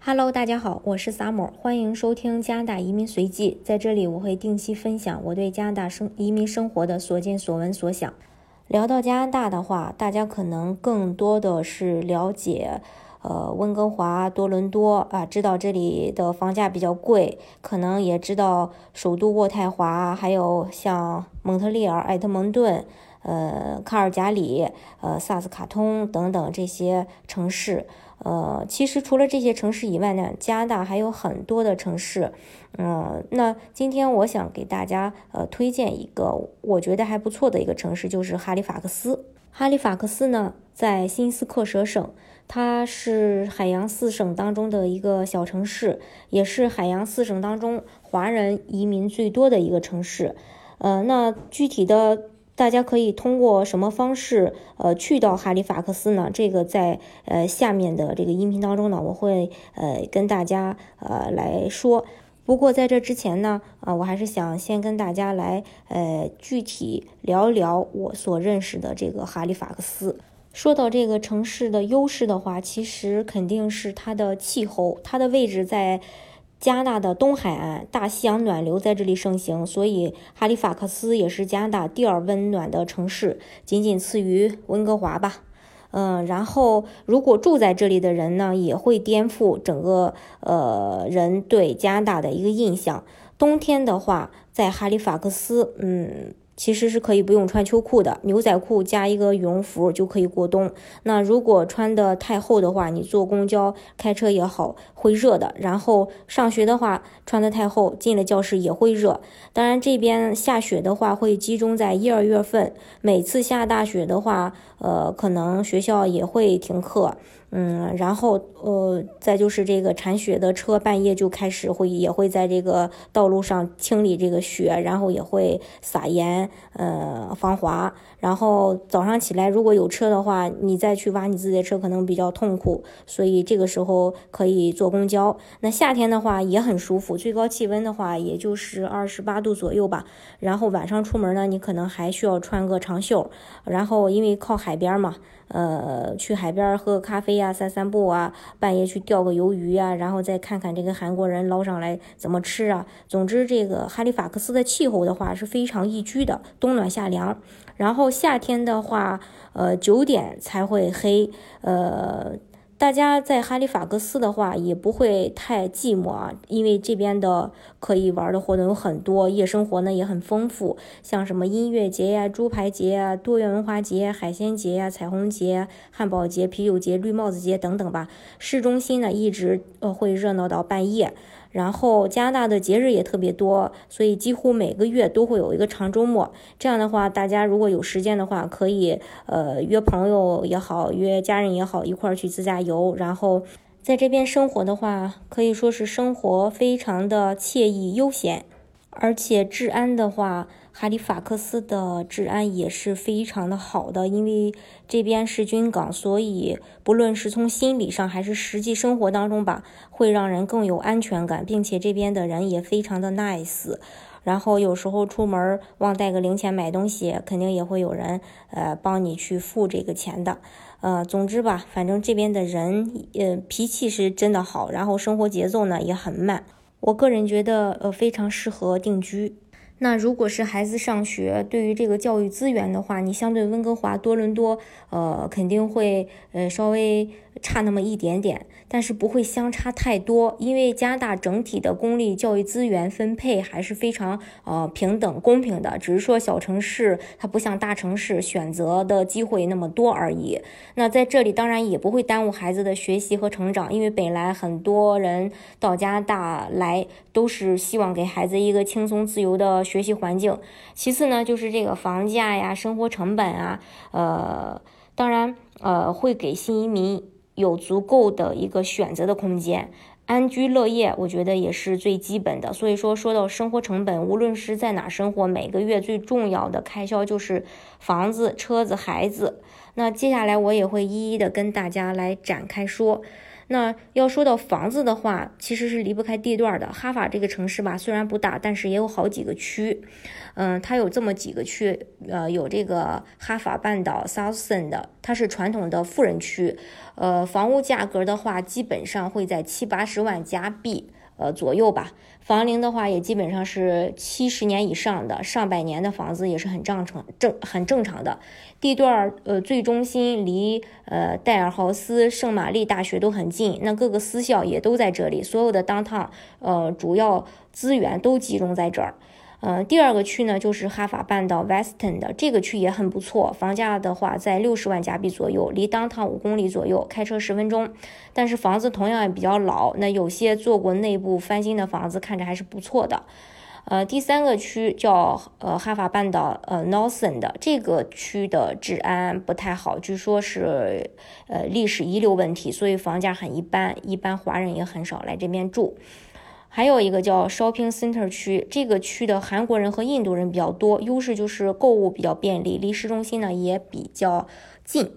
Hello，大家好，我是 Summer，欢迎收听加拿大移民随记。在这里，我会定期分享我对加拿大生移民生活的所见所闻所想。聊到加拿大的话，大家可能更多的是了解，呃，温哥华、多伦多啊，知道这里的房价比较贵，可能也知道首都渥太华，还有像蒙特利尔、埃特蒙顿。呃，卡尔加里、呃，萨斯卡通等等这些城市，呃，其实除了这些城市以外呢，加拿大还有很多的城市，嗯，那今天我想给大家呃推荐一个我觉得还不错的一个城市，就是哈利法克斯。哈利法克斯呢，在新斯克舍省，它是海洋四省当中的一个小城市，也是海洋四省当中华人移民最多的一个城市。呃，那具体的。大家可以通过什么方式，呃，去到哈利法克斯呢？这个在呃下面的这个音频当中呢，我会呃跟大家呃来说。不过在这之前呢，啊，我还是想先跟大家来呃具体聊聊我所认识的这个哈利法克斯。说到这个城市的优势的话，其实肯定是它的气候，它的位置在。加拿大的东海岸，大西洋暖流在这里盛行，所以哈利法克斯也是加拿大第二温暖的城市，仅仅次于温哥华吧。嗯，然后如果住在这里的人呢，也会颠覆整个呃人对加拿大的一个印象。冬天的话，在哈利法克斯，嗯。其实是可以不用穿秋裤的，牛仔裤加一个羽绒服就可以过冬。那如果穿的太厚的话，你坐公交、开车也好，会热的。然后上学的话，穿的太厚，进了教室也会热。当然，这边下雪的话会集中在一二月份，每次下大雪的话，呃，可能学校也会停课。嗯，然后呃，再就是这个铲雪的车半夜就开始会也会在这个道路上清理这个雪，然后也会撒盐，呃，防滑。然后早上起来如果有车的话，你再去挖你自己的车可能比较痛苦，所以这个时候可以做公交。那夏天的话也很舒服，最高气温的话也就是二十八度左右吧。然后晚上出门呢，你可能还需要穿个长袖。然后因为靠海边嘛。呃，去海边喝个咖啡呀，散散步啊，半夜去钓个鱿鱼呀，然后再看看这个韩国人捞上来怎么吃啊。总之，这个哈利法克斯的气候的话是非常宜居的，冬暖夏凉。然后夏天的话，呃，九点才会黑，呃。大家在哈利法克斯的话也不会太寂寞啊，因为这边的可以玩的活动有很多，夜生活呢也很丰富，像什么音乐节呀、猪排节啊、多元文化节、海鲜节呀、彩虹节、汉堡节、啤酒节、绿帽子节等等吧。市中心呢一直呃会热闹到半夜。然后加拿大的节日也特别多，所以几乎每个月都会有一个长周末。这样的话，大家如果有时间的话，可以呃约朋友也好，约家人也好，一块儿去自驾游。然后在这边生活的话，可以说是生活非常的惬意悠闲，而且治安的话。哈利法克斯的治安也是非常的好的，因为这边是军港，所以不论是从心理上还是实际生活当中吧，会让人更有安全感，并且这边的人也非常的 nice。然后有时候出门忘带个零钱买东西，肯定也会有人呃帮你去付这个钱的。呃，总之吧，反正这边的人呃脾气是真的好，然后生活节奏呢也很慢。我个人觉得呃非常适合定居。那如果是孩子上学，对于这个教育资源的话，你相对温哥华、多伦多，呃，肯定会呃稍微。差那么一点点，但是不会相差太多，因为加拿大整体的公立教育资源分配还是非常呃平等公平的，只是说小城市它不像大城市选择的机会那么多而已。那在这里当然也不会耽误孩子的学习和成长，因为本来很多人到加拿大来都是希望给孩子一个轻松自由的学习环境。其次呢，就是这个房价呀、生活成本啊，呃，当然呃会给新移民。有足够的一个选择的空间，安居乐业，我觉得也是最基本的。所以说，说到生活成本，无论是在哪生活，每个月最重要的开销就是房子、车子、孩子。那接下来我也会一一的跟大家来展开说。那要说到房子的话，其实是离不开地段的。哈法这个城市吧，虽然不大，但是也有好几个区。嗯，它有这么几个区，呃，有这个哈法半岛 South End，它是传统的富人区。呃，房屋价格的话，基本上会在七八十万加币。呃，左右吧。房龄的话，也基本上是七十年以上的，上百年的房子也是很正常、正很正常的。地段呃，最中心离呃戴尔豪斯、圣玛丽大学都很近，那各个私校也都在这里，所有的当趟呃主要资源都集中在这儿。嗯，第二个区呢，就是哈法半岛 Western 的这个区也很不错，房价的话在六十万加币左右，离 downtown 五公里左右，开车十分钟。但是房子同样也比较老，那有些做过内部翻新的房子看着还是不错的。呃，第三个区叫呃哈法半岛呃 n o r t h e n 的这个区的治安不太好，据说是呃历史遗留问题，所以房价很一般，一般华人也很少来这边住。还有一个叫 Shopping Center 区，这个区的韩国人和印度人比较多，优势就是购物比较便利，离市中心呢也比较近。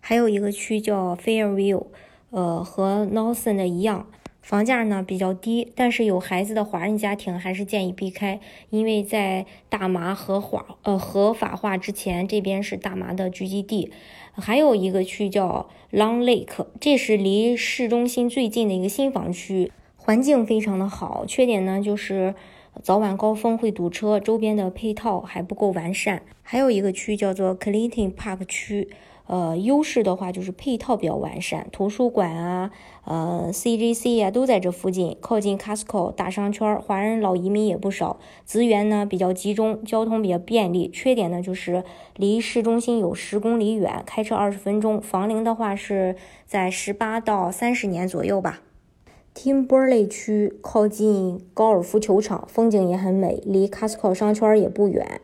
还有一个区叫 Fairview，呃，和 Northern 的一样，房价呢比较低，但是有孩子的华人家庭还是建议避开，因为在大麻合法呃合法化之前，这边是大麻的聚集地。还有一个区叫 Long Lake，这是离市中心最近的一个新房区。环境非常的好，缺点呢就是早晚高峰会堵车，周边的配套还不够完善。还有一个区叫做 Clinton Park 区，呃，优势的话就是配套比较完善，图书馆啊，呃，CGC 啊都在这附近，靠近 Costco 大商圈，华人老移民也不少，资源呢比较集中，交通比较便利。缺点呢就是离市中心有十公里远，开车二十分钟。房龄的话是在十八到三十年左右吧。Timberley 区靠近高尔夫球场，风景也很美，离 Costco 商圈也不远。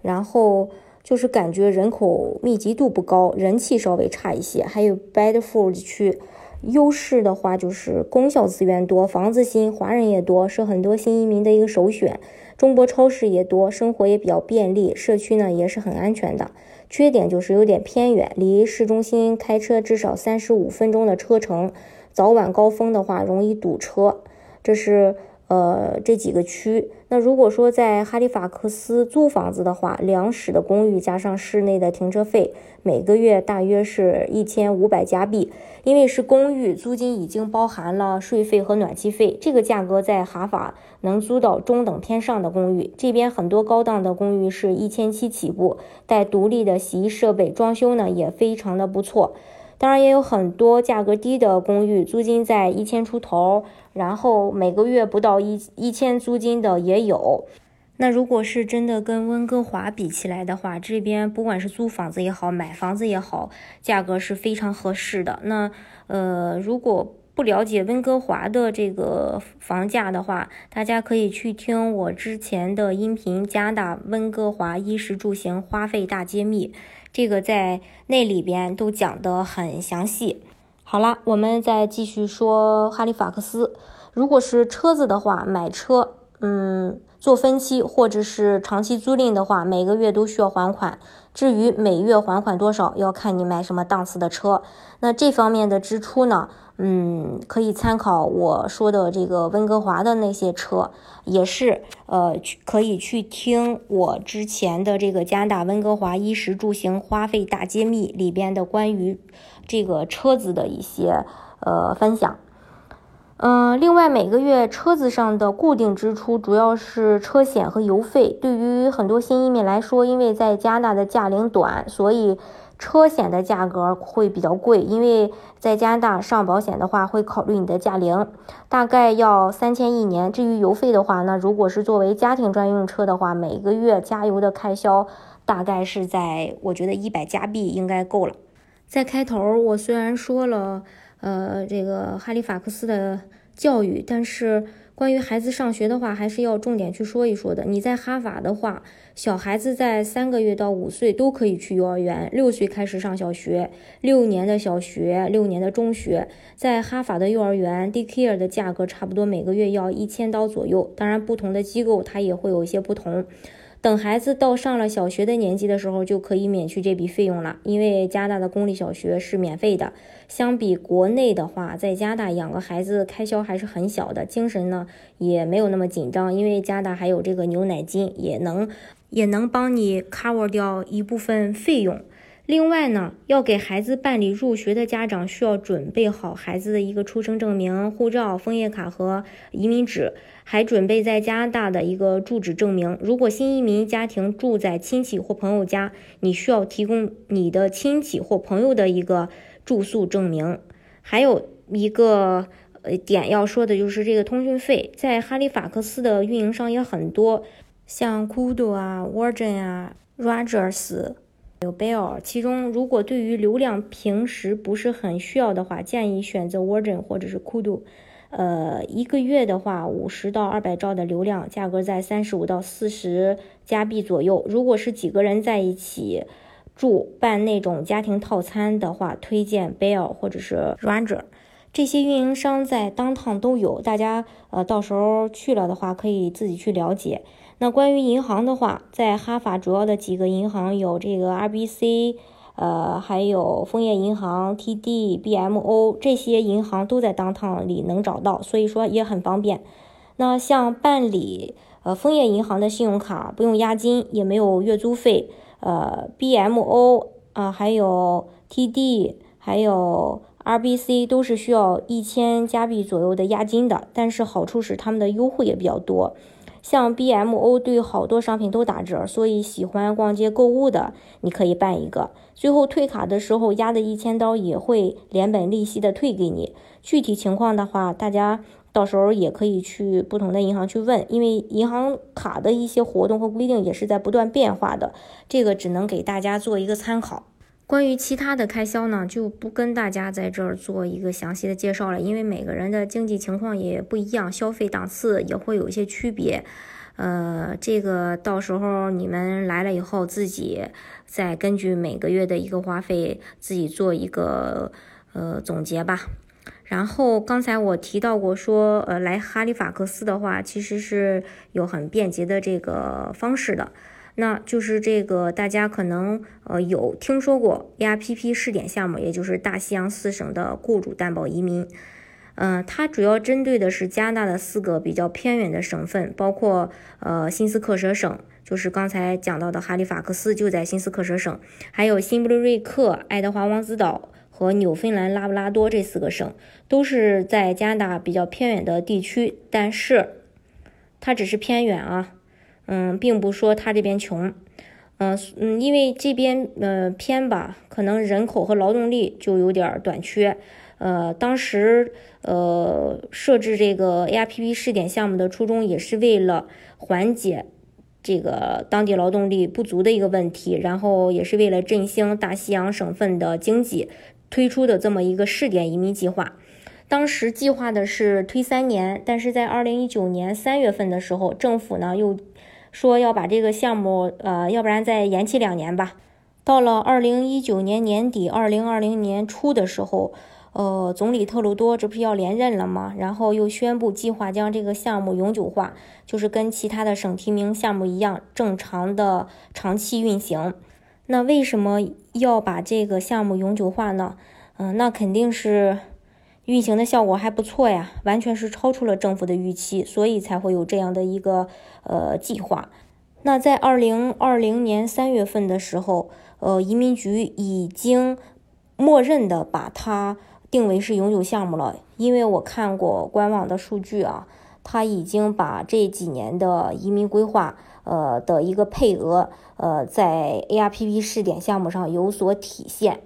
然后就是感觉人口密集度不高，人气稍微差一些。还有 Bedford 区，优势的话就是公校资源多，房子新，华人也多，是很多新移民的一个首选。中国超市也多，生活也比较便利，社区呢也是很安全的。缺点就是有点偏远，离市中心开车至少三十五分钟的车程。早晚高峰的话容易堵车，这是呃这几个区。那如果说在哈利法克斯租房子的话，两室的公寓加上室内的停车费，每个月大约是一千五百加币。因为是公寓，租金已经包含了税费和暖气费，这个价格在哈法能租到中等偏上的公寓。这边很多高档的公寓是一千七起步，带独立的洗衣设备，装修呢也非常的不错。当然也有很多价格低的公寓，租金在一千出头，然后每个月不到一一千租金的也有。那如果是真的跟温哥华比起来的话，这边不管是租房子也好，买房子也好，价格是非常合适的。那呃，如果不了解温哥华的这个房价的话，大家可以去听我之前的音频《加拿大温哥华衣食住行花费大揭秘》。这个在那里边都讲得很详细。好了，我们再继续说哈利法克斯。如果是车子的话，买车，嗯，做分期或者是长期租赁的话，每个月都需要还款。至于每月还款多少，要看你买什么档次的车。那这方面的支出呢？嗯，可以参考我说的这个温哥华的那些车，也是呃，可以去听我之前的这个加拿大温哥华衣食住行花费大揭秘里边的关于这个车子的一些呃分享。嗯，另外每个月车子上的固定支出主要是车险和油费。对于很多新移民来说，因为在加拿大的驾龄短，所以。车险的价格会比较贵，因为在加拿大上保险的话会考虑你的驾龄，大概要三千一年。至于油费的话，那如果是作为家庭专用车的话，每个月加油的开销大概是在，我觉得一百加币应该够了。在开头我虽然说了，呃，这个哈利法克斯的教育，但是。关于孩子上学的话，还是要重点去说一说的。你在哈法的话，小孩子在三个月到五岁都可以去幼儿园，六岁开始上小学，六年的小学，六年的中学。在哈法的幼儿园，daycare 的价格差不多每个月要一千刀左右。当然，不同的机构它也会有一些不同。等孩子到上了小学的年纪的时候，就可以免去这笔费用了，因为加拿大的公立小学是免费的。相比国内的话，在加拿大养个孩子开销还是很小的，精神呢也没有那么紧张，因为加拿大还有这个牛奶金，也能也能帮你 cover 掉一部分费用。另外呢，要给孩子办理入学的家长需要准备好孩子的一个出生证明、护照、枫叶卡和移民纸，还准备在加拿大的一个住址证明。如果新移民家庭住在亲戚或朋友家，你需要提供你的亲戚或朋友的一个住宿证明。还有一个呃点要说的就是这个通讯费，在哈利法克斯的运营商也很多，像 Kudo 啊、Virgin 啊、Rogers。有 Bell，其中如果对于流量平时不是很需要的话，建议选择 Virgin 或者是 Kudu。呃，一个月的话，五十到二百兆的流量，价格在三十五到四十加币左右。如果是几个人在一起住，办那种家庭套餐的话，推荐 Bell 或者是 Roger。这些运营商在当趟都有，大家呃到时候去了的话，可以自己去了解。那关于银行的话，在哈法主要的几个银行有这个 RBC，呃，还有枫叶银行、TD、BMO 这些银行都在当趟里能找到，所以说也很方便。那像办理呃枫叶银行的信用卡不用押金，也没有月租费，呃，BMO 啊，还有 TD，还有 RBC 都是需要一千加币左右的押金的，但是好处是他们的优惠也比较多。像 BMO 对好多商品都打折，所以喜欢逛街购物的，你可以办一个。最后退卡的时候，压的一千刀也会连本利息的退给你。具体情况的话，大家到时候也可以去不同的银行去问，因为银行卡的一些活动和规定也是在不断变化的，这个只能给大家做一个参考。关于其他的开销呢，就不跟大家在这儿做一个详细的介绍了，因为每个人的经济情况也不一样，消费档次也会有一些区别。呃，这个到时候你们来了以后，自己再根据每个月的一个花费，自己做一个呃总结吧。然后刚才我提到过，说呃来哈利法克斯的话，其实是有很便捷的这个方式的。那就是这个，大家可能呃有听说过 ARPP 试点项目，也就是大西洋四省的雇主担保移民。嗯，它主要针对的是加拿大的四个比较偏远的省份，包括呃新斯克舍省，就是刚才讲到的哈利法克斯就在新斯克舍省，还有新布里瑞克、爱德华王子岛和纽芬兰拉布拉多这四个省，都是在加拿大比较偏远的地区，但是它只是偏远啊。嗯，并不说他这边穷，嗯嗯，因为这边呃偏吧，可能人口和劳动力就有点短缺。呃，当时呃设置这个 ARPP 试点项目的初衷，也是为了缓解这个当地劳动力不足的一个问题，然后也是为了振兴大西洋省份的经济推出的这么一个试点移民计划。当时计划的是推三年，但是在二零一九年三月份的时候，政府呢又。说要把这个项目，呃，要不然再延期两年吧。到了二零一九年年底、二零二零年初的时候，呃，总理特鲁多这不是要连任了吗？然后又宣布计划将这个项目永久化，就是跟其他的省提名项目一样，正常的长期运行。那为什么要把这个项目永久化呢？嗯，那肯定是。运行的效果还不错呀，完全是超出了政府的预期，所以才会有这样的一个呃计划。那在二零二零年三月份的时候，呃，移民局已经默认的把它定为是永久项目了。因为我看过官网的数据啊，它已经把这几年的移民规划呃的一个配额呃在 ARPP 试点项目上有所体现。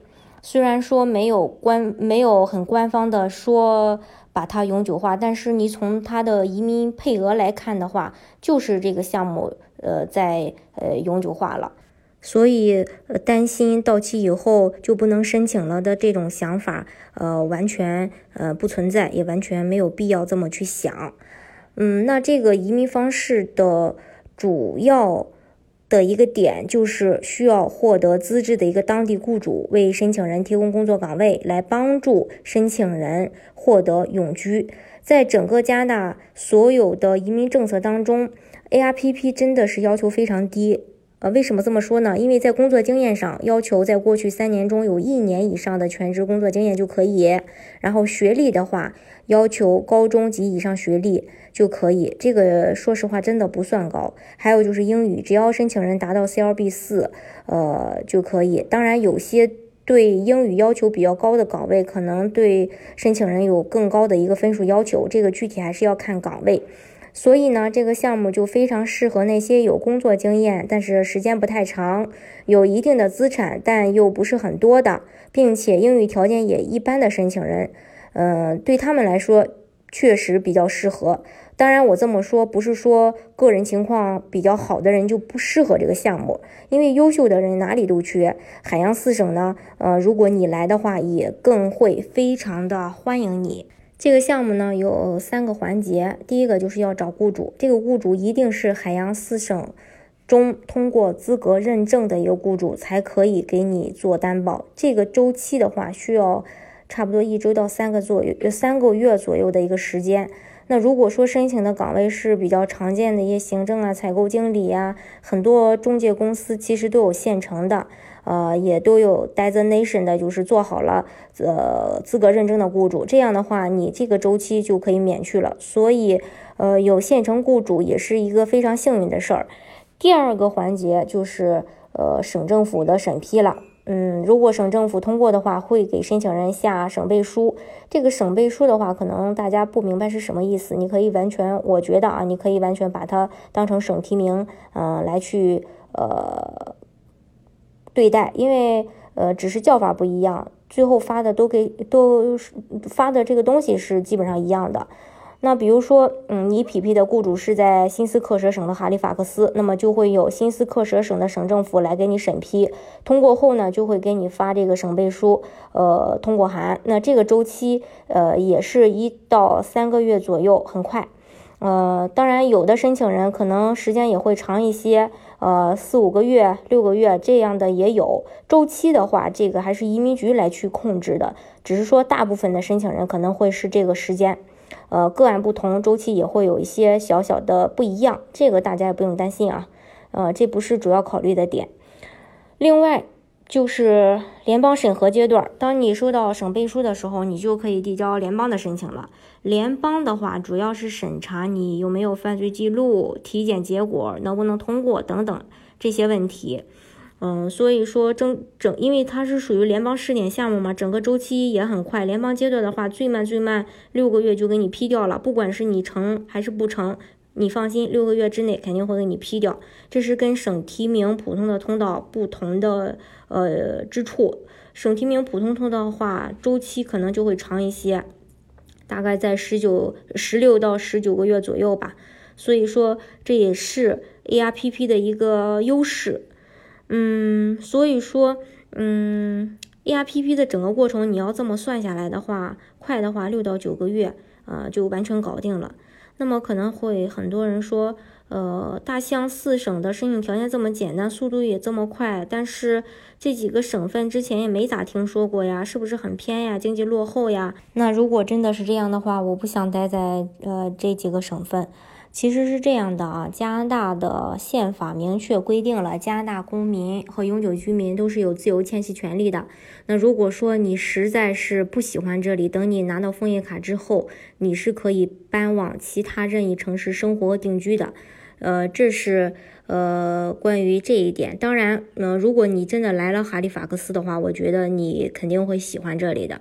虽然说没有官没有很官方的说把它永久化，但是你从它的移民配额来看的话，就是这个项目呃在呃永久化了，所以担心到期以后就不能申请了的这种想法呃完全呃不存在，也完全没有必要这么去想。嗯，那这个移民方式的主要。的一个点就是需要获得资质的一个当地雇主为申请人提供工作岗位，来帮助申请人获得永居。在整个加拿大所有的移民政策当中，ARPP 真的是要求非常低。呃，为什么这么说呢？因为在工作经验上，要求在过去三年中有一年以上的全职工作经验就可以。然后学历的话，要求高中及以上学历就可以。这个说实话真的不算高。还有就是英语，只要申请人达到 CLB 四，呃就可以。当然，有些对英语要求比较高的岗位，可能对申请人有更高的一个分数要求。这个具体还是要看岗位。所以呢，这个项目就非常适合那些有工作经验，但是时间不太长，有一定的资产，但又不是很多的，并且英语条件也一般的申请人，嗯，对他们来说确实比较适合。当然，我这么说不是说个人情况比较好的人就不适合这个项目，因为优秀的人哪里都缺。海洋四省呢，呃，如果你来的话，也更会非常的欢迎你。这个项目呢有三个环节，第一个就是要找雇主，这个雇主一定是海洋四省中通过资格认证的一个雇主，才可以给你做担保。这个周期的话，需要差不多一周到三个左右，三个月左右的一个时间。那如果说申请的岗位是比较常见的一些行政啊、采购经理呀，很多中介公司其实都有现成的。呃，也都有 designation 的，就是做好了呃资格认证的雇主，这样的话，你这个周期就可以免去了。所以，呃，有现成雇主也是一个非常幸运的事儿。第二个环节就是呃省政府的审批了。嗯，如果省政府通过的话，会给申请人下省背书。这个省背书的话，可能大家不明白是什么意思。你可以完全，我觉得啊，你可以完全把它当成省提名，嗯，来去呃。对待，因为呃，只是叫法不一样，最后发的都给都发的这个东西是基本上一样的。那比如说，嗯，你匹配的雇主是在新斯克舍省的哈利法克斯，那么就会有新斯克舍省的省政府来给你审批，通过后呢，就会给你发这个省备书，呃，通过函。那这个周期，呃，也是一到三个月左右，很快。呃，当然，有的申请人可能时间也会长一些，呃，四五个月、六个月这样的也有。周期的话，这个还是移民局来去控制的，只是说大部分的申请人可能会是这个时间，呃，个案不同，周期也会有一些小小的不一样，这个大家也不用担心啊，呃，这不是主要考虑的点。另外。就是联邦审核阶段，当你收到省备书的时候，你就可以递交联邦的申请了。联邦的话，主要是审查你有没有犯罪记录、体检结果能不能通过等等这些问题。嗯，所以说整整，因为它是属于联邦试点项目嘛，整个周期也很快。联邦阶段的话，最慢最慢六个月就给你批掉了，不管是你成还是不成。你放心，六个月之内肯定会给你批掉。这是跟省提名普通的通道不同的呃之处。省提名普通通道的话，周期可能就会长一些，大概在十九、十六到十九个月左右吧。所以说，这也是 ARPP 的一个优势。嗯，所以说，嗯，ARPP 的整个过程你要这么算下来的话，快的话六到九个月啊就完全搞定了。那么可能会很多人说，呃，大西洋四省的申请条件这么简单，速度也这么快，但是这几个省份之前也没咋听说过呀，是不是很偏呀，经济落后呀？那如果真的是这样的话，我不想待在呃这几个省份。其实是这样的啊，加拿大的宪法明确规定了，加拿大公民和永久居民都是有自由迁徙权利的。那如果说你实在是不喜欢这里，等你拿到枫叶卡之后，你是可以搬往其他任意城市生活定居的。呃，这是呃关于这一点。当然，呃，如果你真的来了哈利法克斯的话，我觉得你肯定会喜欢这里的。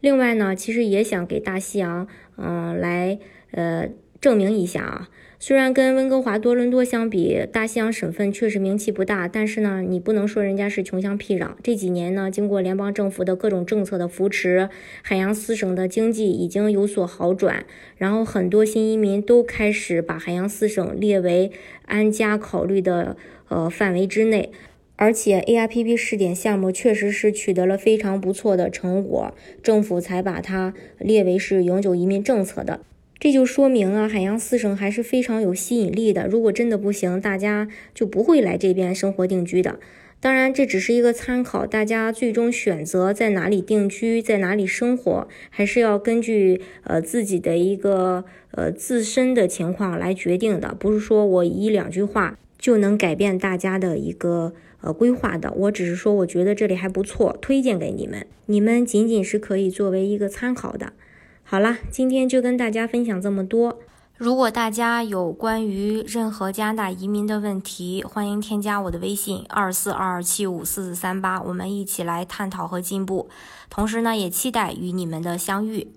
另外呢，其实也想给大西洋，嗯，来呃。证明一下啊，虽然跟温哥华、多伦多相比，大西洋省份确实名气不大，但是呢，你不能说人家是穷乡僻壤。这几年呢，经过联邦政府的各种政策的扶持，海洋四省的经济已经有所好转，然后很多新移民都开始把海洋四省列为安家考虑的呃范围之内，而且 ARPP 试点项目确实是取得了非常不错的成果，政府才把它列为是永久移民政策的。这就说明啊，海洋四省还是非常有吸引力的。如果真的不行，大家就不会来这边生活定居的。当然，这只是一个参考，大家最终选择在哪里定居，在哪里生活，还是要根据呃自己的一个呃自身的情况来决定的。不是说我一两句话就能改变大家的一个呃规划的。我只是说，我觉得这里还不错，推荐给你们，你们仅仅是可以作为一个参考的。好啦，今天就跟大家分享这么多。如果大家有关于任何加拿大移民的问题，欢迎添加我的微信二四二二七五四四三八，我们一起来探讨和进步。同时呢，也期待与你们的相遇。